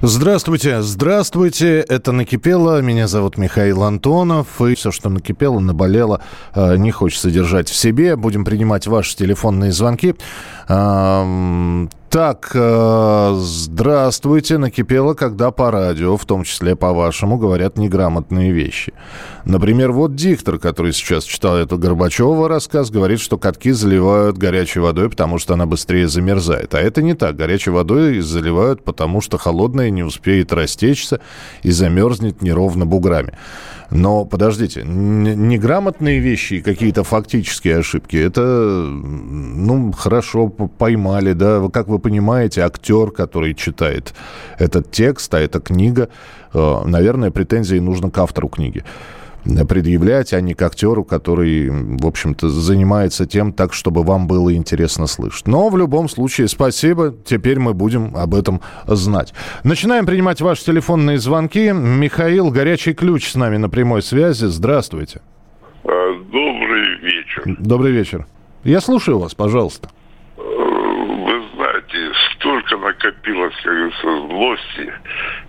Здравствуйте, здравствуйте, это «Накипело», меня зовут Михаил Антонов, и все, что накипело, наболело, э, не хочется держать в себе. Будем принимать ваши телефонные звонки. Так, э, здравствуйте, накипело, когда по радио, в том числе по-вашему, говорят неграмотные вещи. Например, вот диктор, который сейчас читал эту Горбачева рассказ, говорит, что катки заливают горячей водой, потому что она быстрее замерзает. А это не так. Горячей водой заливают, потому что холодная не успеет растечься и замерзнет неровно буграми. Но подождите, неграмотные вещи и какие-то фактические ошибки, это, ну, хорошо поймали, да, как вы понимаете, актер, который читает этот текст, а это книга, э, наверное, претензии нужно к автору книги предъявлять, а не к актеру, который, в общем-то, занимается тем так, чтобы вам было интересно слышать. Но в любом случае, спасибо. Теперь мы будем об этом знать. Начинаем принимать ваши телефонные звонки. Михаил, горячий ключ с нами на прямой связи. Здравствуйте. А, Добрый вечер. Добрый вечер. Я слушаю вас, пожалуйста. Столько накопилось, как говорится, злости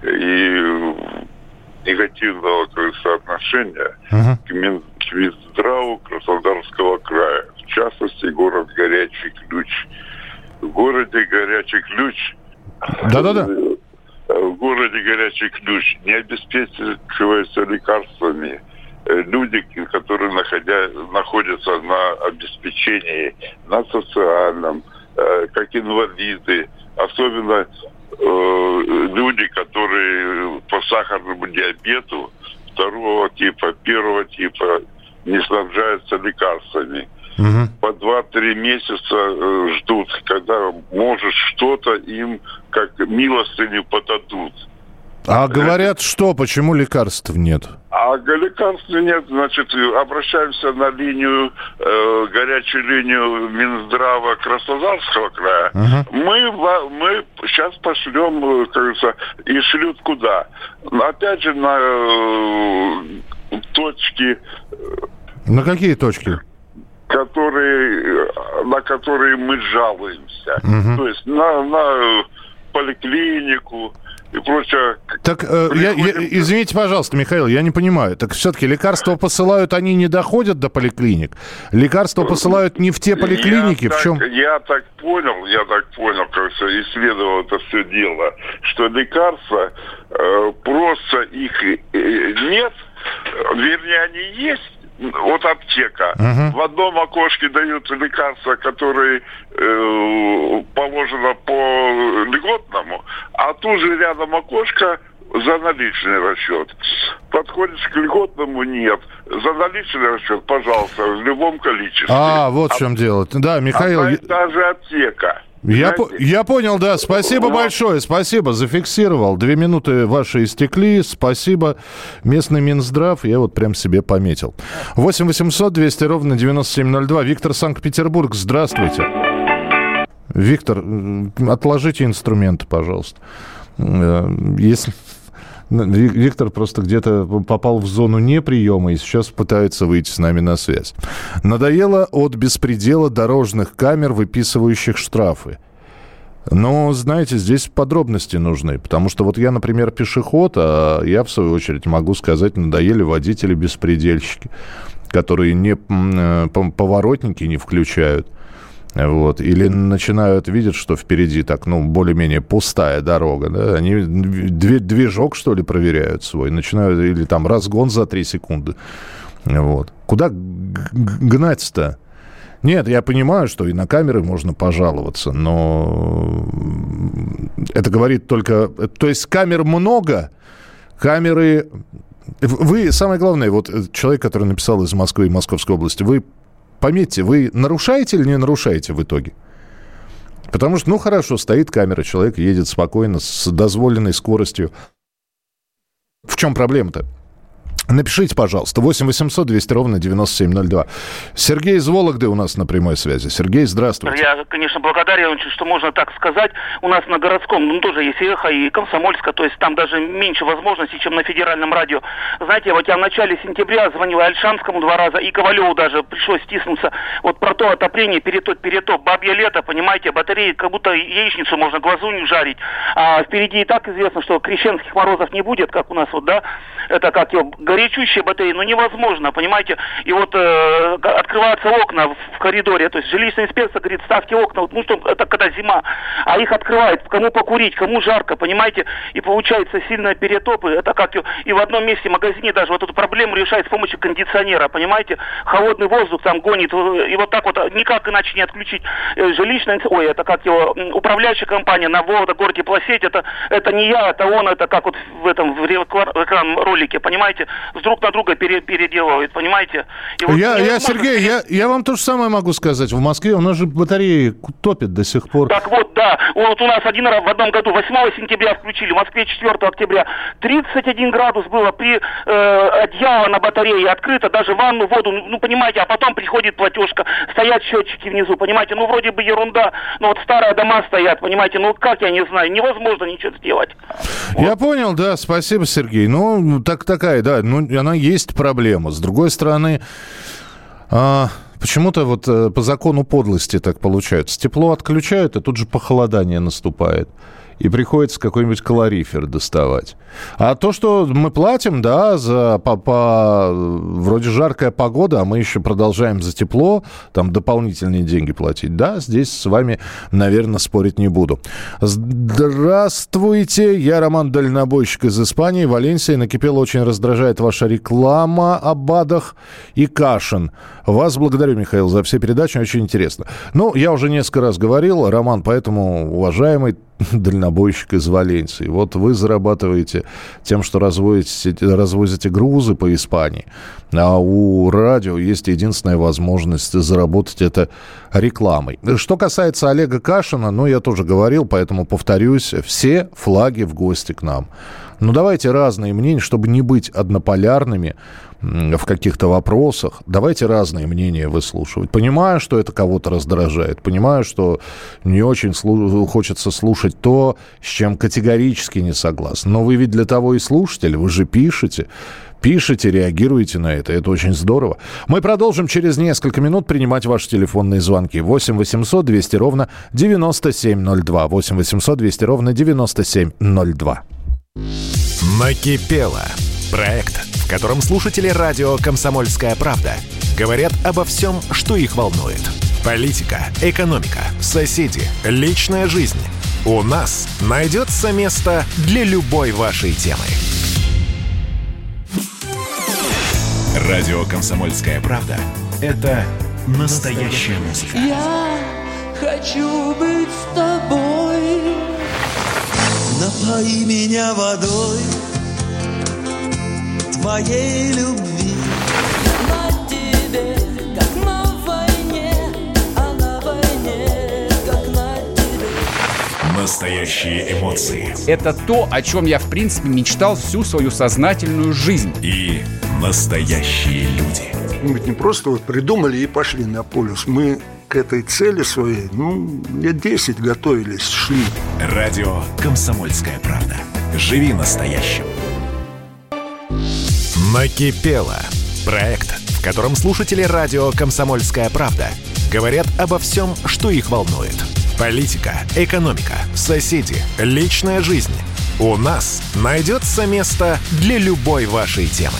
и негативного, как говорится, отношения Мгм. к, Мин- к Минздраву Краснодарского края. В частности, город Горячий Ключ. В городе Горячий Ключ Да-да-да. в городе Горячий Ключ не обеспечиваются лекарствами э, люди, которые находя, находятся на обеспечении, на социальном, э, как инвалиды, особенно э, люди, которые по сахарному диабету второго типа, первого типа не снабжаются лекарствами Мгм. по 2-3 месяца э, ждут, когда, может, что-то им как милостыню подадут. А говорят, что? Почему лекарств нет? А лекарств нет, значит, обращаемся на линию, э, горячую линию Минздрава Краснодарского края. Мгм. Мы, мы сейчас пошлем, э, как говорится, и шлют куда? Опять же, на э, точки На какие точки? которые, э, на которые мы жалуемся. Мгм. То есть на, на поликлинику и прочее. Так, э, я- я- извините, пожалуйста, Михаил, я не понимаю. Так все-таки лекарства посылают, они не доходят до поликлиник? Лекарства посылают не в те поликлиники? Я В чем? Так, я так понял, я так понял, как все исследовал это все дело, что лекарства э, просто их э, нет, вернее, они есть. Вот аптека. Мгм. В одном окошке дают лекарства, которые э, положено по льготному, а тут же рядом окошко за наличный расчет. Подходишь к льготному, нет. За наличный расчет, пожалуйста, в любом количестве. А, вот в чем дело. Да, Михаил, Одна я- и та же аптека. Я, по- я понял, да. Спасибо Вот. большое, спасибо, зафиксировал. Две минуты ваши истекли, спасибо. Местный Минздрав, я вот прям себе пометил. 8 800 200 ровно 9702. Виктор Санкт-Петербург, здравствуйте. Виктор, отложите инструменты, пожалуйста. Э, Если... Ви- Виктор просто где-то попал в зону неприема и сейчас пытается выйти с нами на связь. Надоело от беспредела дорожных камер, выписывающих штрафы. Но, знаете, здесь подробности нужны, потому что вот я, например, пешеход, а я, в свою очередь, могу сказать, надоели водители-беспредельщики, которые не э, поворотники не включают. Вот. Или начинают видеть, что впереди так, ну, более-менее пустая дорога. Да? Они движок, что ли, проверяют свой. Начинают, или там разгон за 3 секунды. Вот. Куда гнать-то? Нет, я понимаю, что и на камеры можно пожаловаться, но это говорит только... То есть камер много, камеры... Вы, самое главное, вот человек, который написал из Москвы и Московской области, вы пометьте, вы нарушаете или не нарушаете в итоге? Потому что, ну хорошо, стоит камера, человек едет спокойно с дозволенной скоростью. В чем проблема-то? Напишите, пожалуйста, 8 800 200 ровно 9702. Сергей из Вологды у нас на прямой связи. Сергей, здравствуйте. Я, конечно, благодарен, что можно так сказать. У нас на городском, ну, тоже есть эхо и комсомольска, то есть там даже меньше возможностей, чем на федеральном радио. Знаете, вот я в начале сентября звонил Альшанскому два раза, и Ковалеву даже пришлось стиснуться. Вот про то отопление, перетоп, перетоп, бабье лето, понимаете, батареи, как будто яичницу можно глазунью жарить. А впереди и так известно, что крещенских морозов не будет, как у нас вот, да, это как его, горячущие батареи, ну невозможно, понимаете. И вот э, открываются окна в, коридоре, то есть жилищная инспекция говорит, ставьте окна, ну что, это когда зима, а их открывают, кому покурить, кому жарко, понимаете. И получается сильные перетопы, это как и в одном месте в магазине даже вот эту проблему решает с помощью кондиционера, понимаете. Холодный воздух там гонит, и вот так вот никак иначе не отключить э, жилищная, ой, это как его, управляющая компания на Вологда, городе Плосеть, это, это не я, это он, это как вот в этом в рекламном ролике, понимаете друг на друга пере, переделывают, понимаете? И вот я, я Сергей, я, я вам то же самое могу сказать. В Москве у нас же батареи топят до сих пор. Так вот, да. Вот у нас один раз в одном году, 8 сентября включили, в Москве 4 октября. 31 градус было при э, одеяло на батарее открыто, даже ванну, воду, ну, понимаете, а потом приходит платежка, стоят счетчики внизу, понимаете, ну, вроде бы ерунда, но вот старые дома стоят, понимаете, ну, как, я не знаю, невозможно ничего сделать. Я вот. понял, да, спасибо, Сергей. Ну, так такая, да, ну, она есть проблема. С другой стороны, а, почему-то вот а, по закону подлости так получается. Тепло отключают, и тут же похолодание наступает и приходится какой-нибудь калорифер доставать. А то, что мы платим, да, за по, по, вроде жаркая погода, а мы еще продолжаем за тепло, там дополнительные деньги платить, да, здесь с вами, наверное, спорить не буду. Здравствуйте, я Роман Дальнобойщик из Испании. Валенсия накипела, очень раздражает ваша реклама о БАДах и Кашин. Вас благодарю, Михаил, за все передачи, очень интересно. Ну, я уже несколько раз говорил, Роман, поэтому, уважаемый дальнобойщик из Валенсии. Вот вы зарабатываете тем, что развозите, развозите грузы по Испании, а у радио есть единственная возможность заработать это рекламой. Что касается Олега Кашина, ну, я тоже говорил, поэтому повторюсь, все флаги в гости к нам. Ну, давайте разные мнения, чтобы не быть однополярными в каких-то вопросах. Давайте разные мнения выслушивать. Понимаю, что это кого-то раздражает. Понимаю, что не очень слу- хочется слушать то, с чем категорически не согласен. Но вы ведь для того и слушатель, вы же пишете пишите, реагируете на это. Это очень здорово. Мы продолжим через несколько минут принимать ваши телефонные звонки. 8 800 200 ровно 9702. 8 800 200 ровно 9702. Накипело. Проект, в котором слушатели радио «Комсомольская правда» говорят обо всем, что их волнует. Политика, экономика, соседи, личная жизнь. У нас найдется место для любой вашей темы. Радио «Комсомольская правда» — это настоящая музыка. Я хочу быть с тобой. Напои меня водой твоей любви. На тебе, как на войне, а на войне, как на тебе. Настоящие эмоции. Это то, о чем я, в принципе, мечтал всю свою сознательную жизнь. И настоящие люди. Мы ведь не просто вот придумали и пошли на полюс. Мы к этой цели своей, ну, лет 10 готовились, шли. Радио «Комсомольская правда». Живи настоящим. Накипело. Проект, в котором слушатели радио «Комсомольская правда» говорят обо всем, что их волнует. Политика, экономика, соседи, личная жизнь. У нас найдется место для любой вашей темы.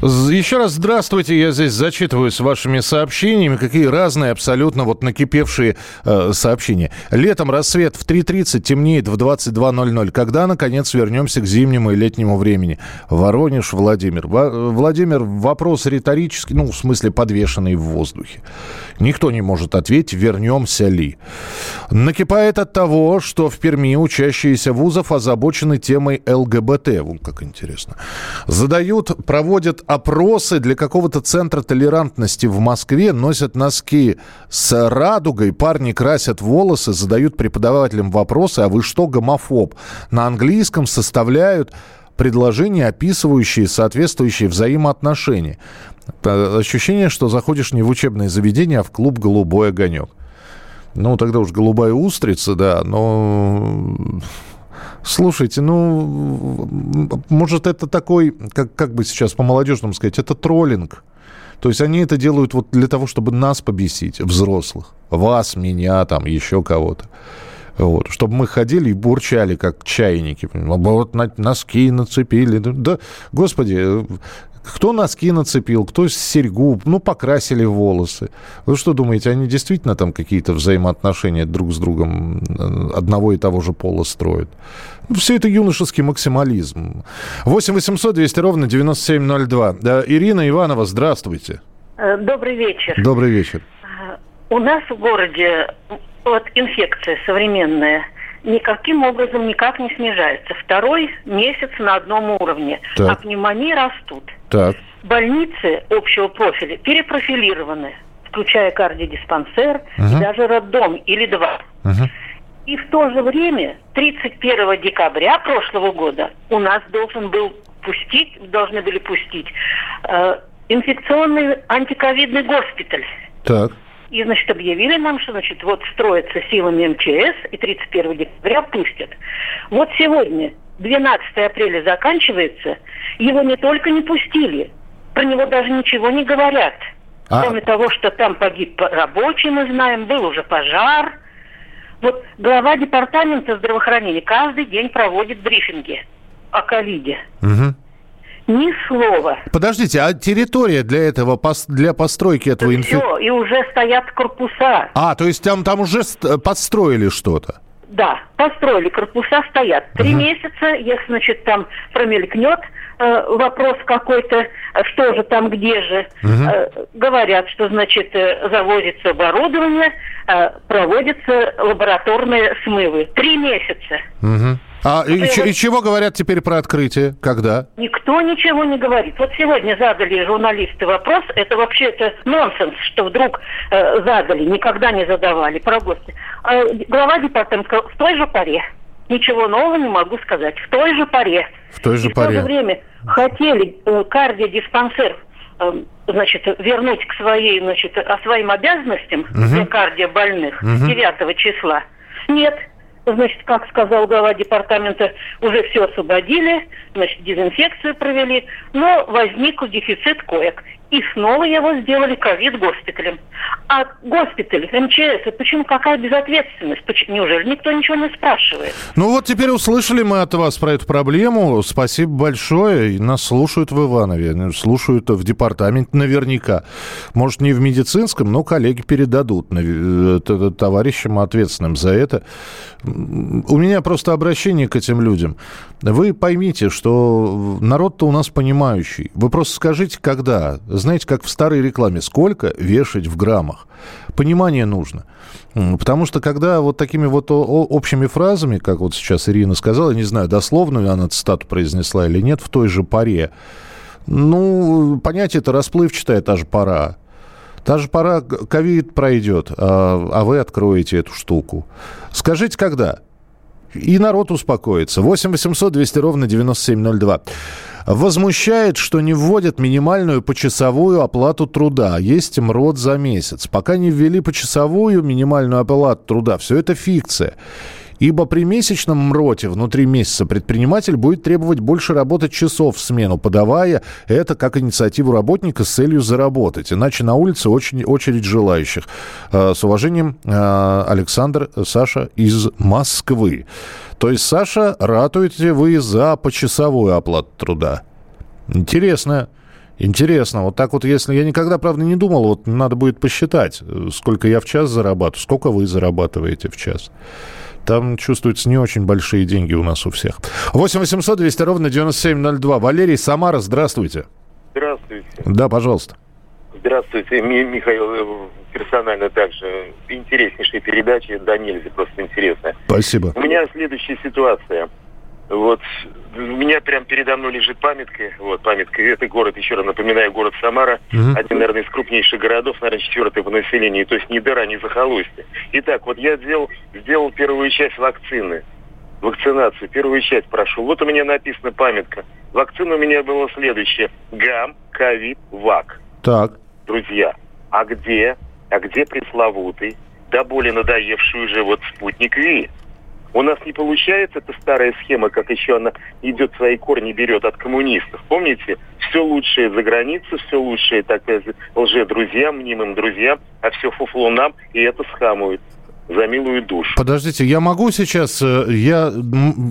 Еще раз здравствуйте. Я здесь зачитываю с вашими сообщениями. Какие разные абсолютно вот накипевшие э, сообщения. Летом рассвет в 3.30, темнеет в 22.00. Когда, наконец, вернемся к зимнему и летнему времени? Воронеж, Владимир. Во- Владимир, вопрос риторический, ну, в смысле, подвешенный в воздухе. Никто не может ответить, вернемся ли. Накипает от того, что в Перми учащиеся вузов озабочены темой ЛГБТ. Вон как интересно. Задают, проводят опросы для какого-то центра толерантности в Москве, носят носки с радугой, парни красят волосы, задают преподавателям вопросы, а вы что, гомофоб? На английском составляют предложения, описывающие соответствующие взаимоотношения. Ощущение, что заходишь не в учебное заведение, а в клуб «Голубой огонек». Ну, тогда уж голубая устрица, да, но... Слушайте, ну, может, это такой, как, как бы сейчас по-молодежному сказать, это троллинг. То есть они это делают вот для того, чтобы нас побесить, взрослых. Вас, меня, там, еще кого-то. Вот, чтобы мы ходили и бурчали, как чайники. Вот носки нацепили. Да, господи, кто носки нацепил, кто серьгу, ну, покрасили волосы. Вы что думаете, они действительно там какие-то взаимоотношения друг с другом э, одного и того же пола строят? Ну, Все это юношеский максимализм. 8 800 200 ровно 9702. Да, Ирина Иванова, здравствуйте. Э, Добрый вечер. Добрый вечер. У нас в городе вот инфекция современная никаким образом никак не снижается. Второй месяц на одном уровне, Так. а пневмонии растут. Так. Больницы общего профиля перепрофилированы, включая кардиодиспансер Мгм. и даже роддом или два. Мгм. И в то же время 31 декабря прошлого года у нас должен был пустить, должны были пустить э, инфекционный антиковидный госпиталь. Так. И, значит, объявили нам, что, значит, вот строится силами МЧС, и 31 декабря пустят. Вот сегодня, 12 апреля заканчивается, его не только не пустили, про него даже ничего не говорят. А- Кроме того, что там погиб по- рабочий, мы знаем, был уже пожар. Вот глава департамента здравоохранения каждый день проводит брифинги о ковиде. Мгм. Ни слова. Подождите, а территория для этого, для постройки этого инфекции... Все, и уже стоят корпуса. А, то есть там, там уже ст- подстроили что-то? Да, построили, корпуса стоят. Три месяца, если, значит, там промелькнет э, вопрос какой-то, что же там, где же, э, говорят, что, значит, э, завозится оборудование, э, проводятся лабораторные смывы. Три месяца. Мгм. А и, вот- и чего говорят теперь про открытие? Когда? Никто ничего не говорит. Вот сегодня задали журналисты вопрос, это вообще это нонсенс, что вдруг э, задали, никогда не задавали про гости. А глава департамента сказал, в той же паре. Ничего нового не могу сказать. В той же паре. В той же И в то паре. же время хотели э, кардиодиспансер э, значит, вернуть к своей, значит, а своим обязанностям для кардиобольных 9 числа. Нет. Значит, как сказал глава департамента, уже все освободили, значит, дезинфекцию провели, но возник дефицит коек. И снова его сделали ковид-госпиталем. А госпиталь, МЧС, это почему какая безответственность? Почему, неужели никто ничего не спрашивает? Ну вот теперь услышали мы от вас про эту проблему. Спасибо большое. Нас слушают в Иванове, ну, слушают в департаменте наверняка. Может, не в медицинском, но коллеги передадут э, товарищам ответственным за это. У меня просто обращение к этим людям. Вы поймите, что народ-то у нас понимающий. Вы просто скажите, когда. Знаете, как в старой рекламе, сколько вешать в граммах. Понимание нужно. Потому что когда вот такими вот общими фразами, как вот сейчас Ирина сказала, не знаю, дословную она цитату произнесла или нет, в той же паре, ну, понятие это расплывчатая та же пора. Та же пора, ковид пройдет, а, а вы откроете эту штуку. Скажите, когда? И народ успокоится. 8 800 200 ровно 9702. Возмущает, что не вводят минимальную почасовую оплату труда. Есть МРОД за месяц. Пока не ввели почасовую минимальную оплату труда, все это фикция. Ибо при месячном МРОТе внутри месяца предприниматель будет требовать больше работать часов в смену, подавая это как инициативу работника с целью заработать. Иначе на улице очень, очередь желающих. Э, С уважением, э, Александр, Саша из Москвы. То есть, Саша, ратуете вы за почасовую оплату труда. Интересно. Интересно. Вот так вот, если... Я никогда, правда, не думал, вот надо будет посчитать, э, сколько я в час зарабатываю, сколько вы зарабатываете в час. Там чувствуются не очень большие деньги у нас у всех. 8 800 200 ровно 9702. Валерий Самара, здравствуйте. Здравствуйте. Да, пожалуйста. Здравствуйте, Ми- Михаил. Персонально также интереснейшая передача, да нельзя, просто интересно. Спасибо. У меня следующая ситуация. Вот у меня прям передо мной лежит памятка. Вот памятка. Это город, еще раз напоминаю, город Самара. Мгм. Один, наверное, из крупнейших городов, наверное, четвертый по населению. То есть ни дыра, ни захолустье. Итак, вот я сделал, сделал первую часть вакцины. Вакцинацию. Первую часть прошел. Вот у меня написана памятка. Вакцина у меня была следующая. ГАМ, ковид, ВАК. Так. Друзья, а где, а где пресловутый, да более надоевший уже вот спутник Ви? У нас не получается эта старая схема, как еще она идет свои корни, берет от коммунистов. Помните, все лучшее за границей, все лучшее так сказать, лже-друзьям, мнимым друзьям, а все фуфло нам, и это схамует за милую душу. Подождите, я могу сейчас... э, Я,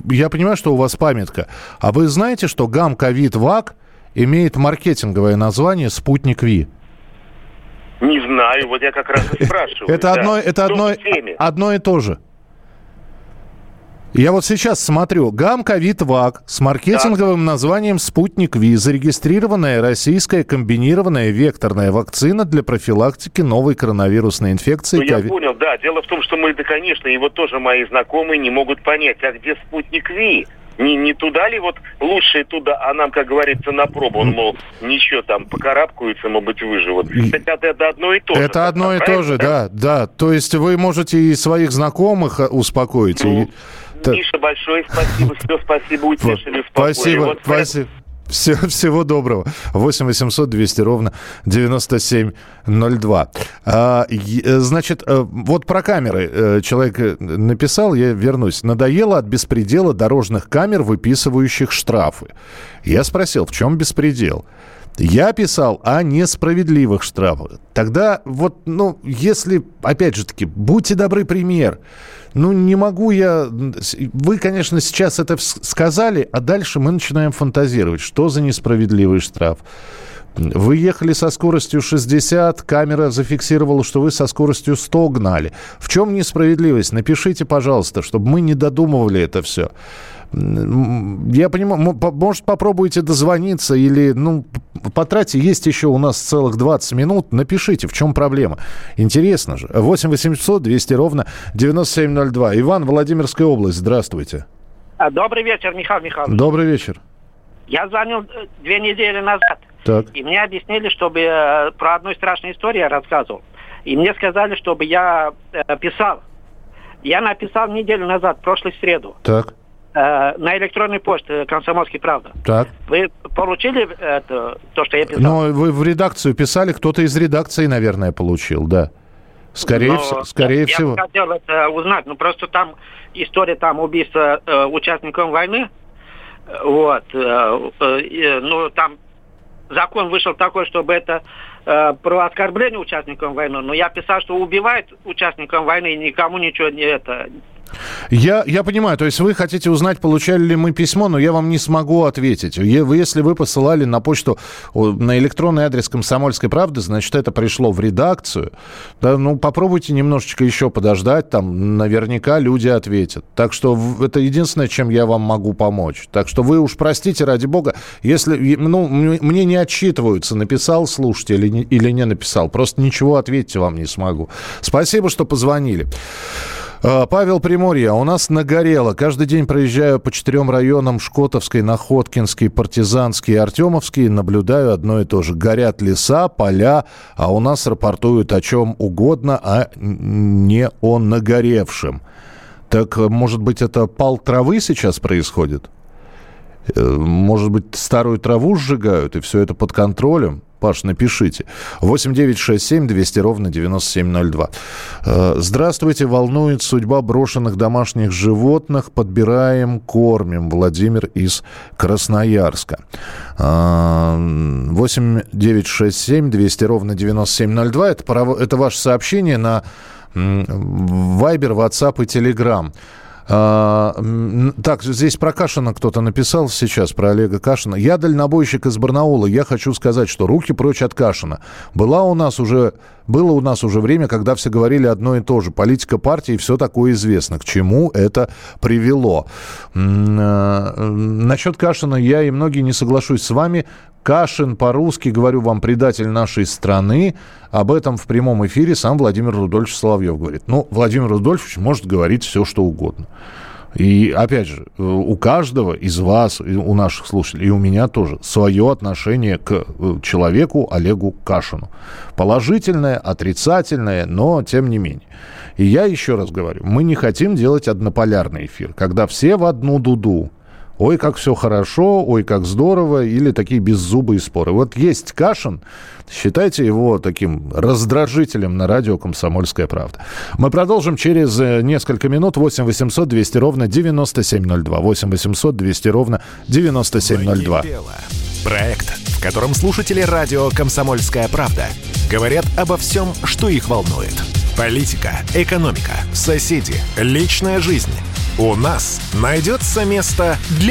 я понимаю, что у вас памятка. А вы знаете, что ГАМ ковид ВАК имеет маркетинговое название «Спутник Ви»? Не знаю, вот я как раз и спрашиваю. Это да. одно, это Кто одно, одно и то же. Я вот сейчас смотрю. ГАМ ковид ВАК с маркетинговым названием «Спутник Ви». Зарегистрированная российская комбинированная векторная вакцина для профилактики новой коронавирусной инфекции Ну, я понял, да. Дело в том, что мы, да, конечно, вот тоже мои знакомые не могут понять, а где спутник Ви? Не, не туда ли вот лучшее туда, а нам, как говорится, на пробу, он, мол, ничего там, покарабкаются, может быть, выживут. Это, это- одно и то же. Это одно и то же, да, да. То есть вы можете и своих знакомых э, успокоить. Ну, Та- Миша, большое спасибо, все, спасибо, утешили, успокоили. Спасибо, Вот спасибо. Все, всего доброго. 8 800 200 ровно 9702. А, э, значит, э, вот про камеры э, человек написал, я вернусь. Надоело от беспредела дорожных камер, выписывающих штрафы. Я спросил, в чем беспредел? Я писал о несправедливых штрафах. Тогда вот, ну, если, опять же таки, будьте добры, пример. Ну, не могу я... Вы, конечно, сейчас это сказали, а дальше мы начинаем фантазировать. Что за несправедливый штраф? Вы ехали со скоростью 60, камера зафиксировала, что вы со скоростью 100 гнали. В чем несправедливость? Напишите, пожалуйста, чтобы мы не додумывали это все. Я понимаю, может, попробуйте дозвониться или, ну, потратьте, есть еще у нас целых 20 минут, напишите, в чем проблема. Интересно же. 8 800 200 ровно 9702. Иван, Владимирская область, здравствуйте. А, Добрый вечер, Михаил Михайлович. Добрый вечер. Я звонил э, две недели назад, Так. и мне объяснили, чтобы э, про одну страшную историю я рассказывал. И мне сказали, чтобы я э, писал. Я написал неделю назад, в прошлую среду, Так, э, на электронной почте «Комсомольский правда». так. Вы получили это, то, что я писал? Но вы в редакцию писали, кто-то из редакции, наверное, получил, да. Скорее, Но вс- скорее я, всего. Я хотел это узнать, ну просто там история там убийства э, участников войны, Э, вот, э, э, э, ну там закон вышел такой, чтобы это э, про оскорбление участников войны, но я писал, что убивает участников войны, и никому ничего не это. Я, я понимаю, то есть вы хотите узнать, получали ли мы письмо, но я вам не смогу ответить. Если вы посылали на почту, на электронный адрес «Комсомольской правды», значит, это пришло в редакцию. Да, ну, попробуйте немножечко еще подождать, там наверняка люди ответят. Так что это единственное, чем я вам могу помочь. Так что вы уж простите, ради бога, если, ну, мне не отчитываются, написал слушатель или не, или не написал. Просто ничего ответить вам не смогу. Спасибо, что позвонили. А, Павел Приморье, у нас нагорело. Каждый день проезжаю по четырем районам Шкотовской, Находкинский, Партизанский Артемовский. Наблюдаю одно и то же. Горят леса, поля, а у нас рапортуют о чем угодно, а не о нагоревшем. Так, может быть, это пал травы сейчас происходит? Э, Может быть, старую траву сжигают, и все это под контролем? Паш, напишите. 8 9 6 7 200 ровно 9702. Э, Здравствуйте. Волнует судьба брошенных домашних животных. Подбираем, кормим. Владимир из Красноярска. Э, 8 9 6 7 200 ровно 9702. Это, это ваше сообщение на Вайбер, WhatsApp и Telegram. А, так, здесь про Кашина кто-то написал сейчас, про Олега Кашина. Я дальнобойщик из Барнаула. Я хочу сказать, что руки прочь от Кашина. Была у нас уже, было у нас уже время, когда все говорили одно и то же. Политика партии, все такое известно. К чему это привело? М, Насчет Кашина я и многие не соглашусь с вами. Кашин по-русски, говорю вам, предатель нашей страны. Об этом в прямом эфире сам Владимир Рудольфович Соловьев говорит. Ну, Владимир Рудольфович может говорить все, что угодно. И опять же, э, у каждого из вас, у наших слушателей, и у меня тоже, свое отношение к э, человеку Олегу Кашину. Положительное, отрицательное, но тем не менее. И я еще раз говорю, мы не хотим делать однополярный эфир, когда все в одну дуду. Ой, как все хорошо, ой, как здорово, или такие беззубые споры. Вот есть Кашин, считайте его таким раздражителем на радио «Комсомольская правда». Мы продолжим через э, несколько минут. 8 800 200 ровно 9702. 8 800 200 ровно 9702. Накипело. Проект, в котором слушатели радио «Комсомольская правда» говорят обо всем, что их волнует. Политика, экономика, соседи, личная жизнь. У нас найдется место для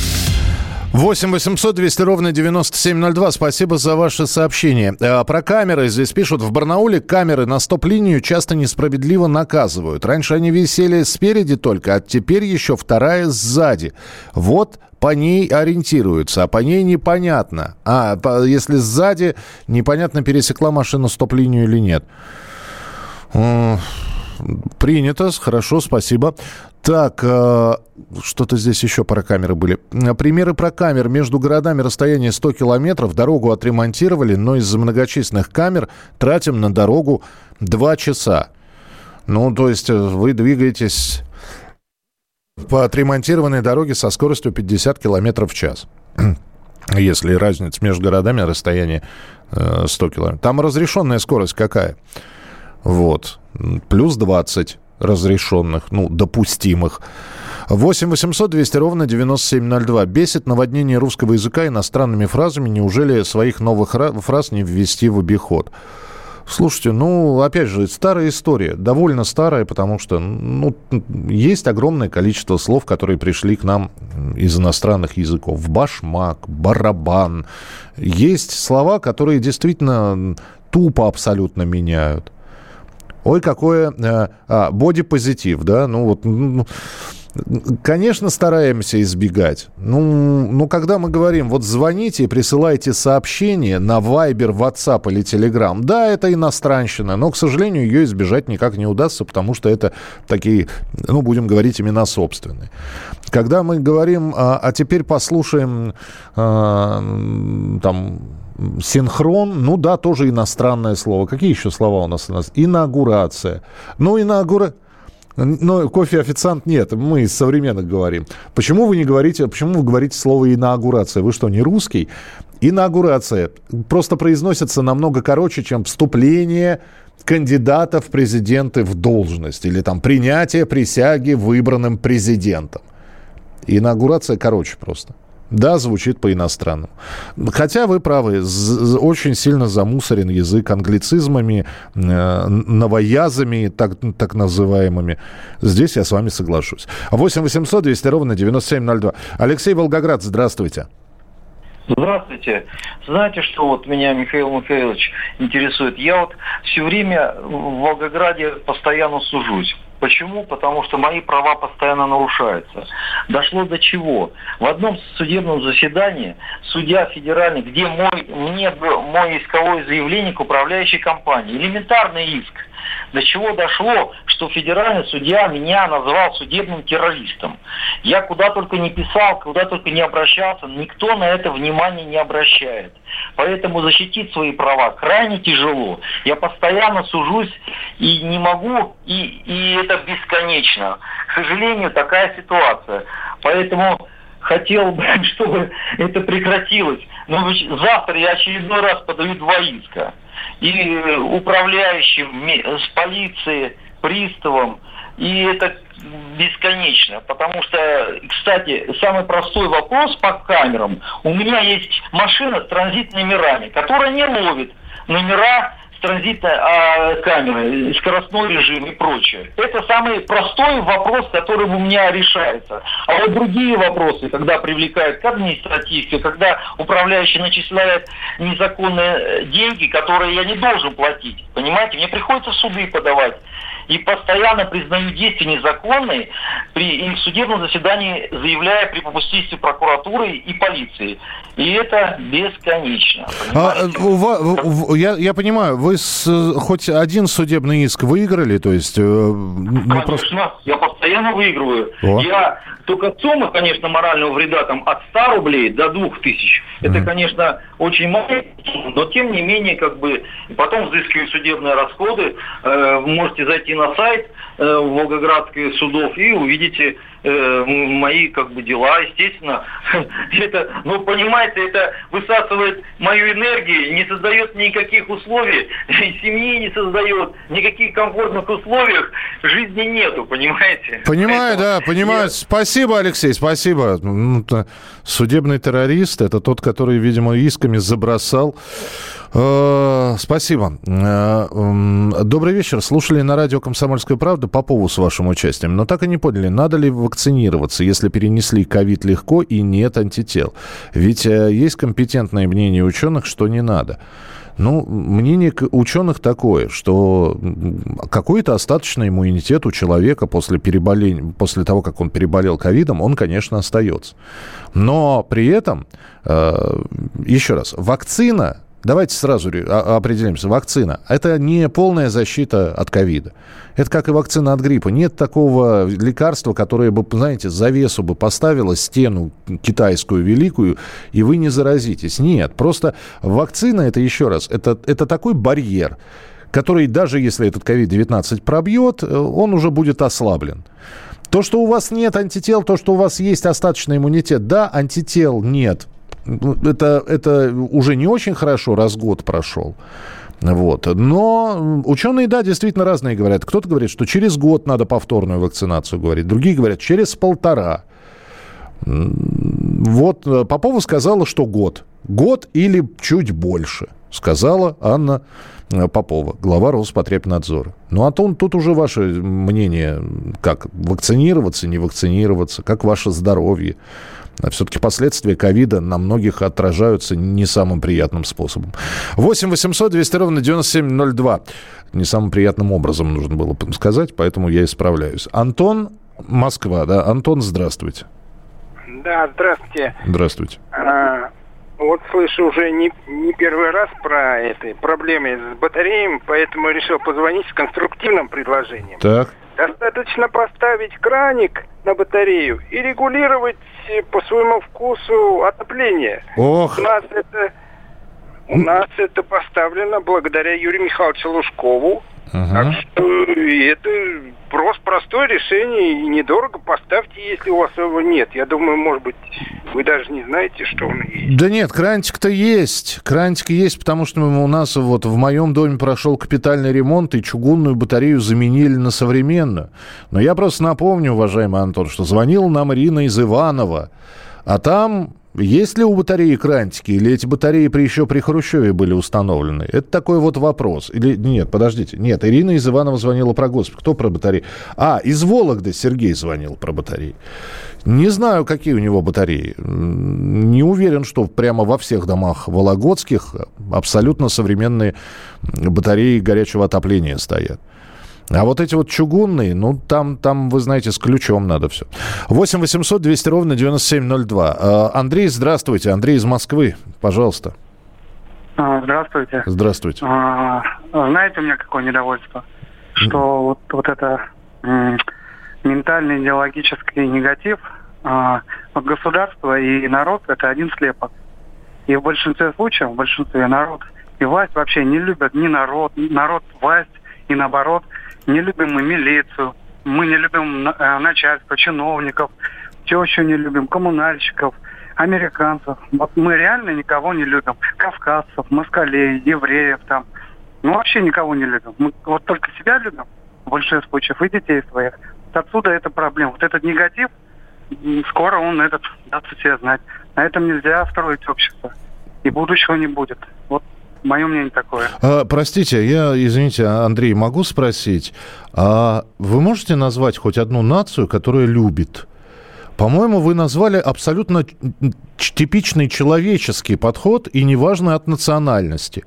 8 800 200 ровно 9702. Спасибо за ваше сообщение. Э, Про камеры здесь пишут. В Барнауле камеры на стоп-линию часто несправедливо наказывают. Раньше они висели спереди только, а теперь еще вторая сзади. Вот по ней ориентируются, а по ней непонятно. А если сзади, непонятно, пересекла машина стоп-линию или нет. Принято, хорошо, спасибо. Так, э, что-то здесь еще про камеры были. Э, Примеры про камер. Между городами расстояние 100 километров. Дорогу отремонтировали, но из-за многочисленных камер тратим на дорогу 2 часа. Ну, то есть э, вы двигаетесь по отремонтированной дороге со скоростью 50 километров в час. Если разница между городами расстояние э, 100 километров. Там разрешенная скорость какая? Вот. Плюс 20 разрешенных, ну, допустимых. 8 800 200 ровно 9702. Бесит наводнение русского языка иностранными фразами. Неужели своих новых ра- фраз не ввести в обиход? Слушайте, ну, опять же, старая история, довольно старая, потому что, ну, есть огромное количество слов, которые пришли к нам из иностранных языков. Башмак, барабан. Есть слова, которые действительно тупо абсолютно меняют. Ой, какое э, а, бодипозитив, да, ну вот, ну, конечно, стараемся избегать. Ну, ну, когда мы говорим, вот звоните и присылайте сообщение на Viber, WhatsApp или Telegram, да, это иностранщина, но, к сожалению, ее избежать никак не удастся, потому что это такие, ну, будем говорить, имена собственные. Когда мы говорим, а, а теперь послушаем а, там синхрон, ну да, тоже иностранное слово. Какие еще слова у нас? У нас инаугурация. Ну, инаугура... Но кофе-официант нет, мы из современных говорим. Почему вы не говорите, почему вы говорите слово инаугурация? Вы что, не русский? Инаугурация просто произносится намного короче, чем вступление кандидата в президенты в должность или там принятие присяги выбранным президентом. Инаугурация короче просто. Да, звучит по-иностранному. Хотя вы правы, очень сильно замусорен язык англицизмами, э, новоязами, так, так называемыми. Здесь я с вами соглашусь. 8 800 200 ровно 9702. Алексей Волгоград, здравствуйте. Здравствуйте. Знаете, что вот меня Михаил Михайлович интересует? Я вот все время в Волгограде постоянно сужусь. Почему? Потому что мои права постоянно нарушаются. Дошло до чего? В одном судебном заседании судья федеральный, где мой, мне мой исковое заявление к управляющей компании, элементарный иск, до чего дошло, что федеральный судья меня назвал судебным террористом. Я куда только не писал, куда только не обращался, никто на это внимание не обращает. Поэтому защитить свои права крайне тяжело. Я постоянно сужусь и не могу, и, и это бесконечно. К сожалению, такая ситуация. Поэтому хотел бы, чтобы это прекратилось. Но завтра я очередной раз подаю два иска. И управляющим ме- с полиции, приставам. И это бесконечно, потому что, кстати, самый простой вопрос по камерам. У меня есть машина с транзитными номерами, которая не ловит номера транзитной а, камеры, скоростной режим и прочее. Это самый простой вопрос, который у меня решается. А вот другие вопросы, когда привлекают к административке, когда управляющий начисляет незаконные э, деньги, которые я не должен платить, понимаете, мне приходится суды подавать и постоянно признаю действия незаконные при, и в судебном заседании заявляя при попустительстве прокуратуры и полиции. И это бесконечно. А, э, у ва- в- в- я, я понимаю, вы с- хоть один судебный иск выиграли, то есть... э, ну, просто- Конечно, я постоянно выигрываю. О. Я только сумма, конечно, морального вреда там от 100 рублей до 2000. Это, конечно, очень мало, но тем не менее, как бы, потом взыскиваю судебные расходы. Э, можете зайти на сайт э, Волгоградских судов и увидите э, мои как бы дела, естественно. Это, ну, понимаете, это высасывает мою энергию, не создает никаких условий, семьи не создает, никаких комфортных условиях жизни нету, понимаете? Понимаю, да, понимаю. Спасибо, Алексей, спасибо. Ну, Судебный террорист – это тот, который, видимо, исками забросал. Э, Спасибо. Э, Добрый вечер. Слушали на радио «Комсомольская правда» Попову с вашим участием, но так и не поняли, надо ли вакцинироваться, если перенесли ковид легко и нет антител. Ведь э, есть компетентное мнение ученых, что не надо. Ну, мнение ученых такое, что какой-то остаточный иммунитет у человека после, переболения, после того, как он переболел ковидом, он, конечно, остается. Но при этом, еще раз, вакцина, давайте сразу определимся, вакцина, это не полная защита от ковида. Это как и вакцина от гриппа. Нет такого лекарства, которое бы, знаете, завесу бы поставило, стену китайскую великую, и вы не заразитесь. Нет, просто вакцина, это еще раз, это, это такой барьер, который даже если этот COVID-19 пробьет, э, он уже будет ослаблен. То, что у вас нет антител, то, что у вас есть остаточный иммунитет, да, антител нет. Это, это уже не очень хорошо, раз год прошел. Вот. Но ученые, да, действительно разные говорят. Кто-то говорит, что через год надо повторную вакцинацию говорить. Другие говорят, через полтора. Вот э, Попова сказала, что год. Год или чуть больше, сказала Анна э, Попова, глава Роспотребнадзора. Ну, а то, тут уже ваше мнение, как вакцинироваться, не вакцинироваться, как ваше здоровье. Все-таки последствия ковида на многих отражаются не самым приятным способом. 8 800 200 ровно 9702. Не самым приятным образом нужно было сказать, поэтому я исправляюсь. Антон, Москва, да? Антон, здравствуйте. Да, здравствуйте. Здравствуйте. А, вот слышу уже не, не первый раз про эти проблемы с батареями, поэтому решил позвонить с конструктивным предложением. Так. Достаточно поставить краник на батарею и регулировать э, по своему вкусу отопление. Ох. У нас это у нас это поставлено благодаря Юрию Михайловичу Лужкову. Так что это просто простое решение и недорого поставьте, если у вас его нет. Я думаю, может быть, вы даже не знаете, что он есть. Да нет, крантик-то есть. Крантик есть, потому что у нас вот в моем доме прошел капитальный ремонт, и чугунную батарею заменили на современную. Но я просто напомню, уважаемый Антон, что звонила нам Ирина из Иванова, а там есть ли у батареи крантики, или эти батареи при, еще при Хрущеве были установлены? Это такой вот вопрос. Или нет, подождите. Нет, Ирина из Иванова звонила про госпиталь. Кто про батареи? А, из Вологды Сергей звонил про батареи. Не знаю, какие у него батареи. Не уверен, что прямо во всех домах вологодских абсолютно современные батареи горячего отопления стоят. А вот эти вот чугунные, ну, там, там, вы знаете, с ключом надо все. 8 800 200 ровно 9702. Э, Андрей, здравствуйте. Андрей из Москвы, пожалуйста. А, Здравствуйте. Здравствуйте. А, Знаете, у меня какое недовольство? Что вот, вот это ментальный идеологический негатив, а, вот государство и народ – это один слепок. И в большинстве случаев, в большинстве народ и власть вообще не любят ни народ, ни народ, власть, и наоборот, не любим мы милицию, мы не любим э, начальство, чиновников, тещу не любим, коммунальщиков, американцев. Вот мы реально никого не любим. Кавказцев, москалей, евреев там. Ну, вообще никого не любим. Мы вот только себя любим. в большинстве случаев, и детей своих. Отсюда эта проблема. Вот этот негатив, скоро он этот даст о себе знать. На этом нельзя строить общество. И будущего не будет. Вот мое мнение такое. А, простите, я, извините, Андрей, могу спросить, а вы можете назвать хоть одну нацию, которая любит? По-моему, вы назвали абсолютно типичный человеческий подход, и неважно от национальности.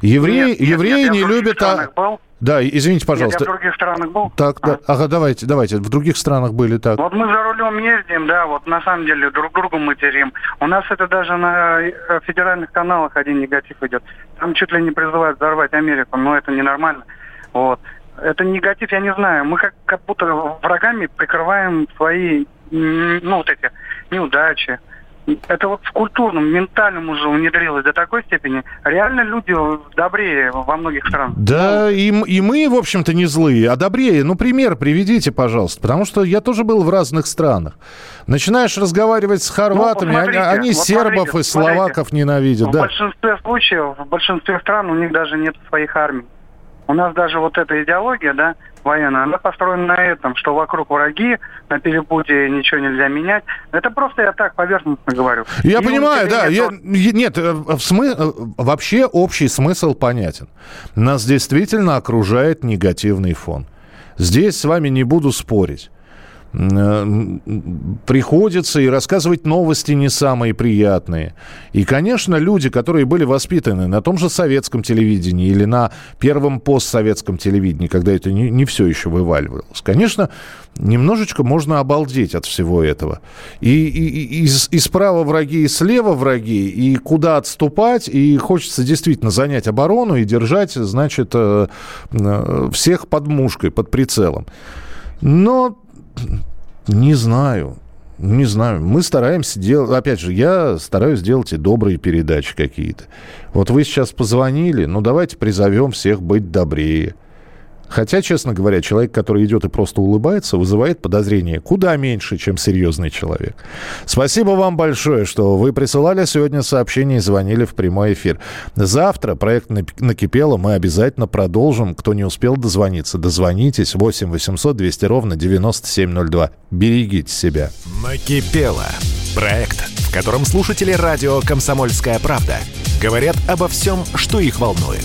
Евреи, Нет, нет, евреи нет, в не любят... а- был. Да, извините, Нет, пожалуйста. я в других странах был. Так, да. Ага, давайте, давайте. В других странах были так. Вот мы за рулем ездим, да, вот на самом деле друг другу материм. У нас это даже на э, федеральных каналах один негатив идет. Там чуть ли не призывают взорвать Америку, но это ненормально. Вот. Это негатив, я не знаю. Мы как, как будто врагами прикрываем свои, ну, вот эти неудачи. Это вот в культурном, ментальном уже внедрилось до такой степени. Реально люди добрее во многих странах. Да, и, и мы, в общем-то, не злые, а добрее. Ну, пример приведите, пожалуйста. Потому что я тоже был в разных странах. Начинаешь разговаривать с хорватами, Ну, они, они вот сербов смотрите, и словаков смотрите. ненавидят. В Да. большинстве случаев, в большинстве стран у них даже нет своих армий. У нас даже вот эта идеология, да, военная, она построена на этом, что вокруг враги, на перепутье ничего нельзя менять. Это просто я так поверхностно говорю. Я И понимаю, да. я- е- нет, э, в смы- э, вообще общий смысл понятен. Нас действительно окружает негативный фон. Здесь с вами не буду спорить. Приходится и рассказывать новости не самые приятные. И, конечно, люди, которые были воспитаны на том же советском телевидении или на первом постсоветском телевидении, когда это не, не все еще вываливалось, конечно, немножечко можно обалдеть от всего этого. И, и- и- и справа враги, и слева враги, и куда отступать, и хочется действительно занять оборону и держать, значит, э, э, всех под мушкой, под прицелом. Но не знаю. Не знаю. Мы стараемся делать... Опять же, я стараюсь делать и добрые передачи какие-то. Вот вы сейчас позвонили, ну давайте призовем всех быть добрее. Хотя, честно говоря, человек, который идет и просто улыбается, вызывает подозрение куда меньше, чем серьезный человек. Спасибо вам большое, что вы присылали сегодня сообщения и звонили в прямой эфир. Завтра проект «Нап- «Накипело» мы обязательно продолжим. Кто не успел дозвониться, дозвонитесь. 8 800 200 ровно 9702. Берегите себя. Накипело. Проект, в котором слушатели радио «Комсомольская правда» говорят обо всем, что их волнует.